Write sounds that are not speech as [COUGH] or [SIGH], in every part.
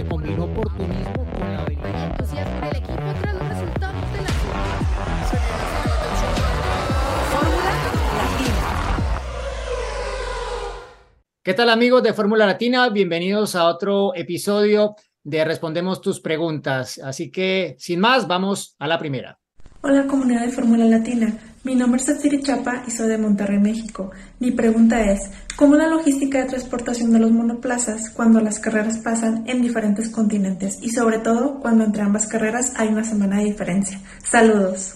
Porque combinó oportunismo con la habilidad. entusiasmo del equipo tras los resultados de la Fórmula Latina. ¿Qué tal amigos de Fórmula Latina? Bienvenidos a otro episodio de Respondemos tus preguntas. Así que, sin más, vamos a la primera. Hola comunidad de Fórmula Latina, mi nombre es Satiri Chapa y soy de Monterrey, México. Mi pregunta es, ¿cómo la logística de transportación de los monoplazas cuando las carreras pasan en diferentes continentes y sobre todo cuando entre ambas carreras hay una semana de diferencia? Saludos.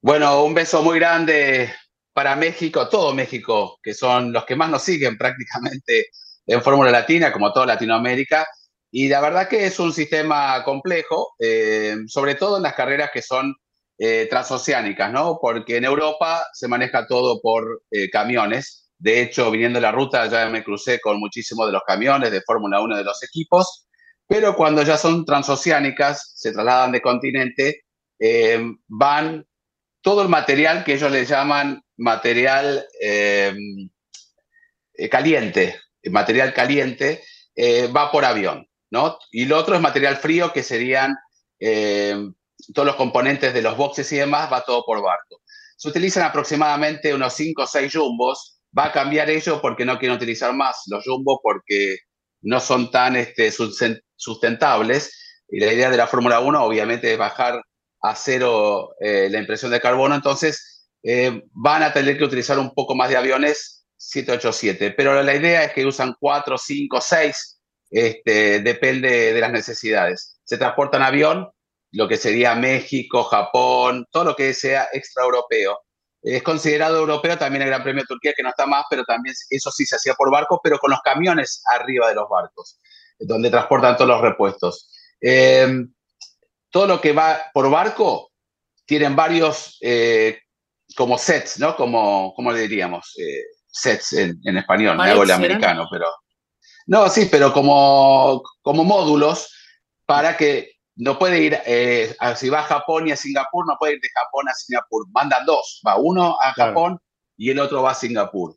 Bueno, un beso muy grande para México, todo México, que son los que más nos siguen prácticamente en Fórmula Latina, como toda Latinoamérica. Y la verdad que es un sistema complejo, eh, sobre todo en las carreras que son eh, transoceánicas, ¿no? Porque en Europa se maneja todo por eh, camiones. De hecho, viniendo la ruta ya me crucé con muchísimos de los camiones de Fórmula 1 de los equipos, pero cuando ya son transoceánicas, se trasladan de continente, eh, van todo el material que ellos le llaman material caliente, material caliente, va por avión, ¿no? Y lo otro es material frío que serían todos los componentes de los boxes y demás, va todo por barco. Se utilizan aproximadamente unos 5 o 6 jumbos. Va a cambiar ello porque no quieren utilizar más los jumbos porque no son tan este, sustentables. Y la idea de la Fórmula 1 obviamente es bajar a cero eh, la impresión de carbono. Entonces eh, van a tener que utilizar un poco más de aviones 787. Pero la idea es que usan 4, 5, 6. depende de las necesidades. Se transportan avión lo que sería México, Japón, todo lo que sea extraeuropeo. Es considerado europeo también el Gran Premio de Turquía, que no está más, pero también eso sí se hacía por barco, pero con los camiones arriba de los barcos, donde transportan todos los repuestos. Eh, todo lo que va por barco tienen varios eh, como sets, ¿no? Como, ¿cómo le diríamos? Eh, sets en, español, me hago el americano, pero... No, sí, pero como, como módulos para que no puede ir, eh, si va a Japón y a Singapur, no puede ir de Japón a Singapur. Mandan dos, va uno a Japón y el otro va a Singapur.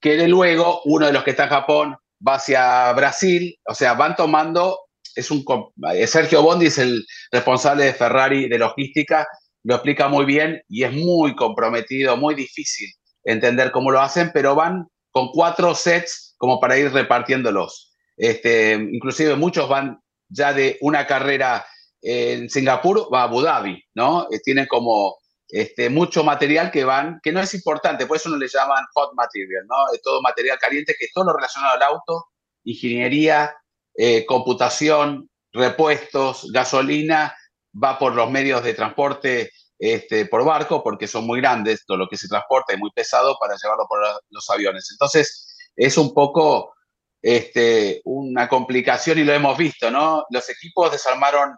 Que de luego, uno de los que está en Japón va hacia Brasil, o sea, van tomando, es un, eh, Sergio Bondi es el responsable de Ferrari de logística, lo explica muy bien y es muy comprometido, muy difícil entender cómo lo hacen, pero van con cuatro sets como para ir repartiéndolos. Este, inclusive muchos van ya de una carrera en Singapur va a Abu Dhabi, ¿no? Eh, tienen como este, mucho material que van, que no es importante, por eso no le llaman hot material, ¿no? Es todo material caliente, que es todo lo relacionado al auto, ingeniería, eh, computación, repuestos, gasolina, va por los medios de transporte este, por barco, porque son muy grandes, todo lo que se transporta es muy pesado para llevarlo por los aviones. Entonces, es un poco este, una complicación y lo hemos visto, ¿no? Los equipos desarmaron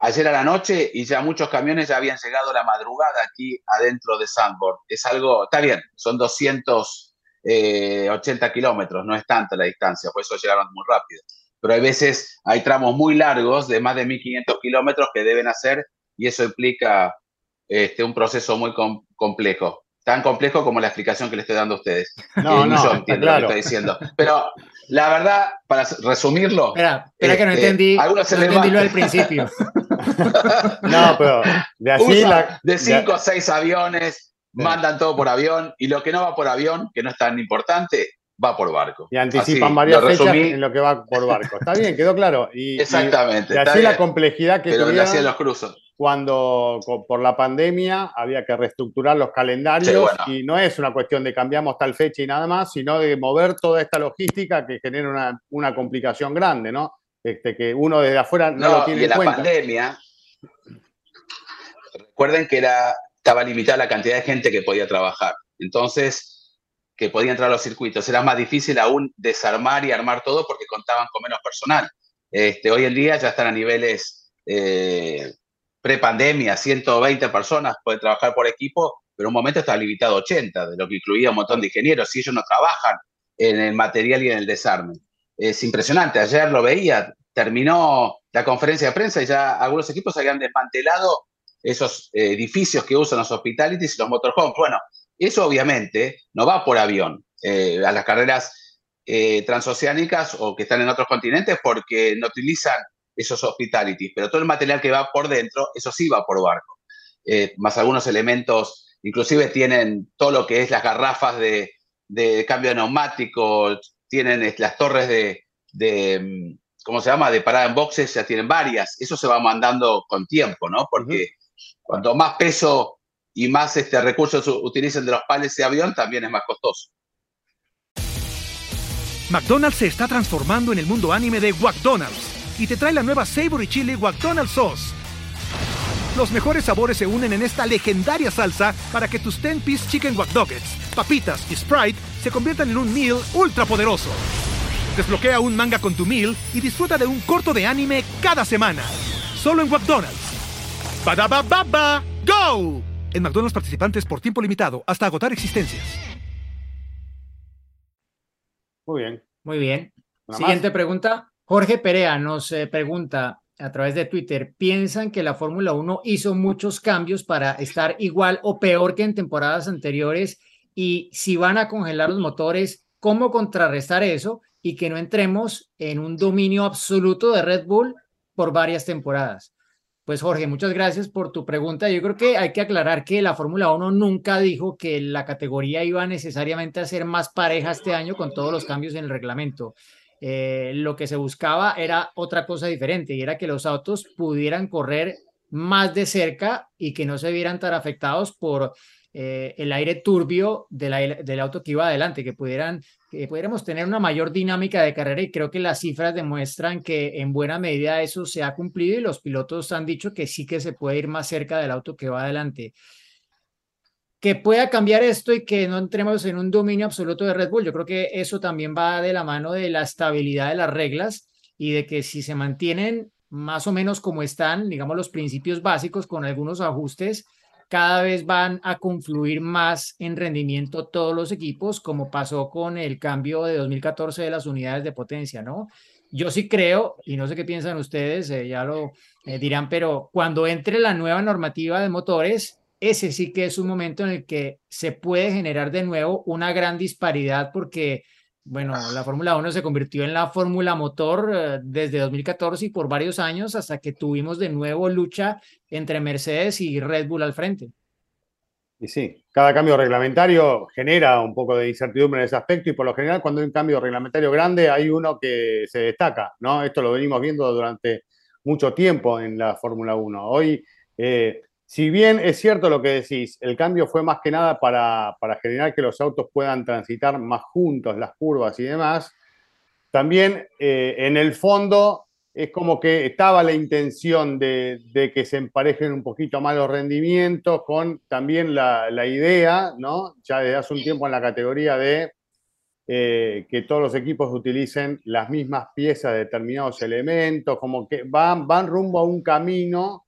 ayer a la noche y ya muchos camiones ya habían llegado la madrugada aquí adentro de Sandborn. Es algo, está bien, son 280 eh, kilómetros, no es tanta la distancia, por eso llegaron muy rápido. Pero hay veces, hay tramos muy largos de más de 1500 kilómetros que deben hacer y eso implica este, un proceso muy complejo. Tan complejo como la explicación que le estoy dando a ustedes. No, no, yo entiendo lo que estoy diciendo. Pero la verdad, para resumirlo. Espera, espera que no este, entendí. Algunos no entendí lo del principio. [LAUGHS] no, pero de así De cinco a seis aviones, mandan todo por avión y lo que no va por avión, que no es tan importante, va por barco. Y anticipan varias fechas en lo que va por barco. Está bien, quedó claro. Y, Exactamente. Y, así la complejidad que pero tuvieron los cruzos. cuando por la pandemia había que reestructurar los calendarios y no es una cuestión de cambiamos tal fecha y nada más, sino de mover toda esta logística que genera una, una complicación grande, ¿no? Este, que uno desde afuera no, lo tiene y en, la pandemia, recuerden que era, estaba limitada la cantidad de gente que podía trabajar. Entonces, que podía entrar a los circuitos. Era más difícil aún desarmar y armar todo porque contaban con menos personal. Este, hoy en día ya están a niveles eh, pre-pandemia, 120 personas pueden trabajar por equipo, pero en un momento está limitado a 80, de lo que incluía un montón de ingenieros, y ellos no trabajan en el material y en el desarme. Es impresionante, ayer lo veía, terminó la conferencia de prensa y ya algunos equipos habían desmantelado esos eh, edificios que usan los hospitalities y los motorhomes. Bueno, eso obviamente no va por avión eh, a las carreras eh, transoceánicas o que están en otros continentes porque no utilizan esos hospitalities, pero todo el material que va por dentro, eso sí va por barco. más algunos elementos, inclusive tienen todo lo que es las garrafas de, de cambio de neumático, tienen las torres de, de, ¿cómo se llama?, de parada en boxes, ya tienen varias. Eso se va mandando con tiempo, ¿no? Porque cuanto más peso y más este, recursos utilicen de los pales de avión, también es más costoso. McDonald's se está transformando en el mundo anime de McDonald's y te trae la nueva Savory Chili McDonald's Sauce los mejores sabores se unen en esta legendaria salsa para que tus 10-piece chicken wack papitas y Sprite se conviertan en un meal ultra poderoso. Desbloquea un manga con tu meal y disfruta de un corto de anime cada semana. Solo en McDonald's. baba ¡Go! En McDonald's participantes por tiempo limitado hasta agotar existencias. Muy bien. Muy bien. Siguiente pregunta. Jorge Perea nos eh, pregunta, a través de Twitter, piensan que la Fórmula 1 hizo muchos cambios para estar igual o peor que en temporadas anteriores y si van a congelar los motores, ¿cómo contrarrestar eso y que no entremos en un dominio absoluto de Red Bull por varias temporadas? Pues Jorge, muchas gracias por tu pregunta. Yo creo que hay que aclarar que la Fórmula 1 nunca dijo que la categoría iba necesariamente a ser más pareja este año con todos los cambios en el reglamento. Eh, lo que se buscaba era otra cosa diferente y era que los autos pudieran correr más de cerca y que no se vieran tan afectados por eh, el aire turbio del, auto que iba adelante, que pudieran que pudiéramos tener una mayor dinámica de carrera y creo que las cifras demuestran que en buena medida eso se ha cumplido y los pilotos han dicho que sí que se puede ir más cerca del auto que va adelante que pueda cambiar esto y que no entremos en un dominio absoluto de Red Bull. Yo creo que eso también va de la mano de la estabilidad de las reglas y de que si se mantienen más o menos como están, digamos, los principios básicos con algunos ajustes, cada vez van a confluir más en rendimiento todos los equipos, como pasó con el cambio de 2014 de las unidades de potencia, ¿no? Yo sí creo, y no sé qué piensan ustedes, eh, ya lo eh, dirán, pero cuando entre la nueva normativa de motores, ese sí que es un momento en el que se puede generar de nuevo una gran disparidad porque, bueno, la Fórmula 1 se convirtió en la Fórmula Motor eh, desde 2014 y por varios años hasta que tuvimos de nuevo lucha entre Mercedes y Red Bull al frente. Y sí, cada cambio reglamentario genera un poco de incertidumbre en ese aspecto y por lo general cuando hay un cambio reglamentario grande hay uno que se destaca, ¿no? Esto lo venimos viendo durante mucho tiempo en la Fórmula 1. Hoy eh, si bien es cierto lo que decís, el cambio fue más que nada para, generar que los autos puedan transitar más juntos las curvas y demás, también eh, en el fondo es como que estaba la intención de, que se emparejen un poquito más los rendimientos con también la, idea, ¿no? Ya desde hace un tiempo en la categoría de eh, que todos los equipos utilicen las mismas piezas de determinados elementos, como que van, van rumbo a un camino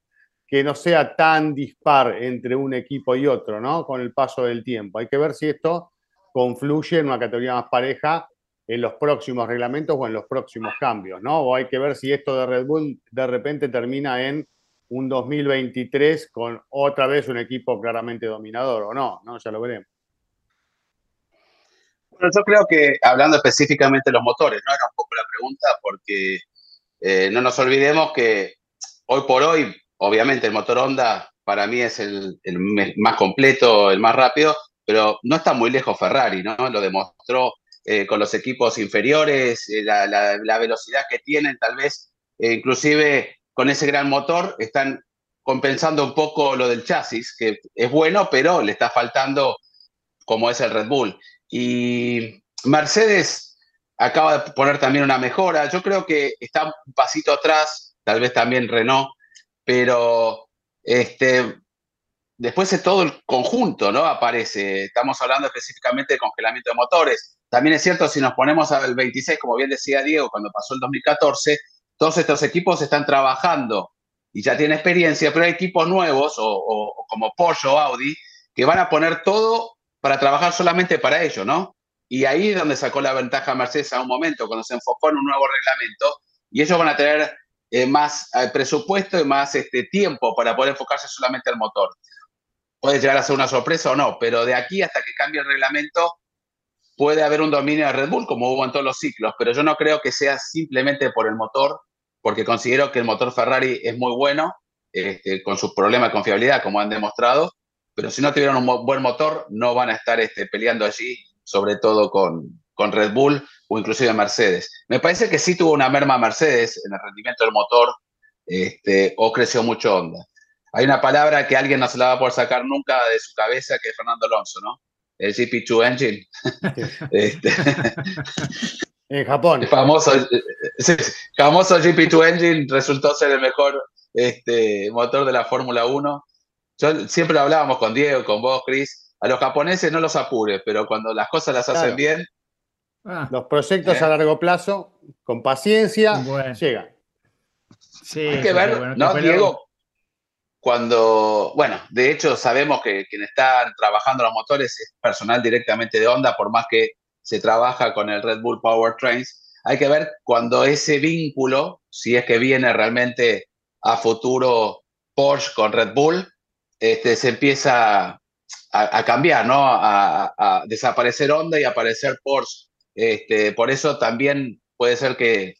que no sea tan dispar entre un equipo y otro, ¿no? Con el paso del tiempo. Hay que ver si esto confluye en una categoría más pareja en los próximos reglamentos o en los próximos cambios, ¿no? O hay que ver si esto de Red Bull de repente termina en un 2023 con otra vez un equipo claramente dominador o no, ¿no? Ya lo veremos. Bueno, yo creo que hablando específicamente de los motores, ¿no? Era un poco la pregunta porque eh, no nos olvidemos que hoy por hoy Obviamente el motor Honda para mí es el, más completo, el más rápido, pero no está muy lejos Ferrari, ¿no? Lo demostró eh, con los equipos inferiores, eh, la, velocidad que tienen, tal vez, eh, inclusive con ese gran motor, están compensando un poco lo del chasis, que es bueno, pero le está faltando como es el Red Bull. Y Mercedes acaba de poner también una mejora. Yo creo que está un pasito atrás, tal vez también Renault, pero este, después es todo el conjunto, ¿no? Aparece. Estamos hablando específicamente de congelamiento de motores. También es cierto, si nos ponemos al 26, como bien decía Diego, cuando pasó el 2014, todos estos equipos están trabajando y ya tienen experiencia, pero hay equipos nuevos, o, como Porsche o Audi, que van a poner todo para trabajar solamente para ello, ¿no? Y ahí es donde sacó la ventaja Mercedes a un momento, cuando se enfocó en un nuevo reglamento, y ellos van a tener eh, más eh, presupuesto y más este, tiempo para poder enfocarse solamente al motor. Puede llegar a ser una sorpresa o no, pero de aquí hasta que cambie el reglamento puede haber un dominio de Red Bull como hubo en todos los ciclos, pero yo no creo que sea simplemente por el motor, porque considero que el motor Ferrari es muy bueno, este, con sus problemas de confiabilidad, como han demostrado, pero si no tuvieran un buen motor, no van a estar este, peleando allí, sobre todo con, con Red Bull o inclusive Mercedes. Me parece que sí tuvo una merma Mercedes en el rendimiento del motor este, o creció mucho Honda. Hay una palabra que alguien no se la va a poder sacar nunca de su cabeza, que es Fernando Alonso, ¿no? El GP2 Engine. [LAUGHS] este, [LAUGHS] en Japón. El famoso, famoso GP2 Engine resultó ser el mejor este, motor de la Fórmula 1. Yo, siempre hablábamos con Diego, con vos, Chris. A los japoneses no los apures, pero cuando las cosas las hacen bien. Ah. los proyectos a largo plazo, con paciencia, llegan. Sí, Hay que ver, ¿no, Diego? Cuando, bueno, de hecho sabemos que quien está trabajando los motores es personal directamente de Honda, por más que se trabaja con el Red Bull Powertrains. Hay que ver cuando ese vínculo, si es que viene realmente a futuro Porsche con Red Bull, este, se empieza a, cambiar, ¿no? A, desaparecer Honda y aparecer Porsche. Este, por eso también puede ser que,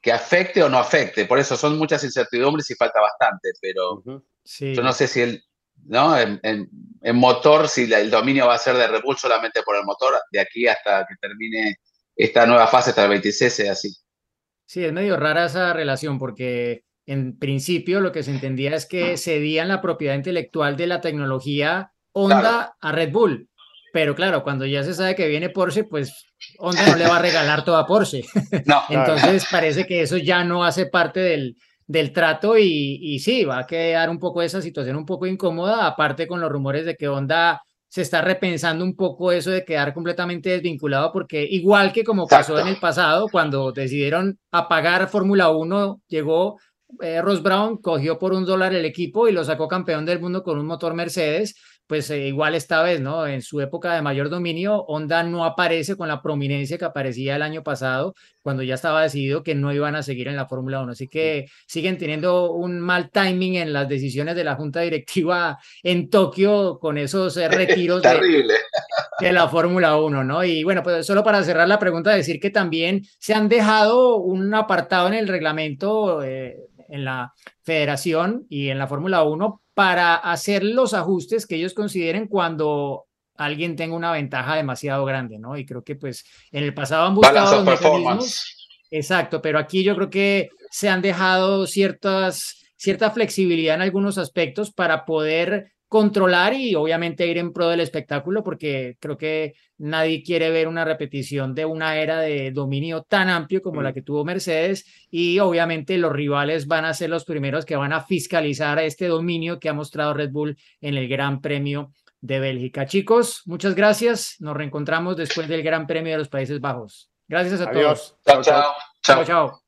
que, afecte o no afecte. Por eso son muchas incertidumbres y falta bastante, pero yo no sé si el, ¿no? En, motor, si el dominio va a ser de Red Bull solamente por el motor, de aquí hasta que termine esta nueva fase, hasta el 26, es así. Sí, es medio rara esa relación porque en principio lo que se entendía es que cedían la propiedad intelectual de la tecnología Honda a Red Bull. Pero claro, cuando ya se sabe que viene Porsche, pues Honda no le va a regalar toda Porsche. [LAUGHS] [LAUGHS] No, Entonces parece que eso ya no hace parte del, del trato y, y, sí, va a quedar un poco esa situación un poco incómoda, aparte con los rumores de que Honda se está repensando un poco eso de quedar completamente desvinculado, porque igual que como pasó en el pasado, cuando decidieron apagar Fórmula 1, llegó eh, Ross Brown, cogió por un dólar el equipo y lo sacó campeón del mundo con un motor Mercedes, pues eh, igual esta vez, ¿no? En su época de mayor dominio, Honda no aparece con la prominencia que aparecía el año pasado, cuando ya estaba decidido que no iban a seguir en la Fórmula 1. Así que siguen teniendo un mal timing en las decisiones de la Junta Directiva en Tokio con esos eh, retiros de, la Fórmula 1, ¿no? Y bueno, pues solo para cerrar la pregunta, decir que también se han dejado un apartado en el reglamento. Eh, en la federación y en la Fórmula 1 para hacer los ajustes que ellos consideren cuando alguien tenga una ventaja demasiado grande, ¿no? Y creo que pues en el pasado han buscado Exacto, pero aquí yo creo que se han dejado ciertas, cierta flexibilidad en algunos aspectos para poder controlar y obviamente ir en pro del espectáculo, porque creo que nadie quiere ver una repetición de una era de dominio tan amplio como la mm. que tuvo Mercedes y obviamente los rivales van a ser los primeros que van a fiscalizar este dominio que ha mostrado Red Bull en el Gran Premio de Bélgica. Chicos, muchas gracias. Nos reencontramos después del Gran Premio de los Países Bajos. Gracias a todos. Chao, chao. Chao, chao.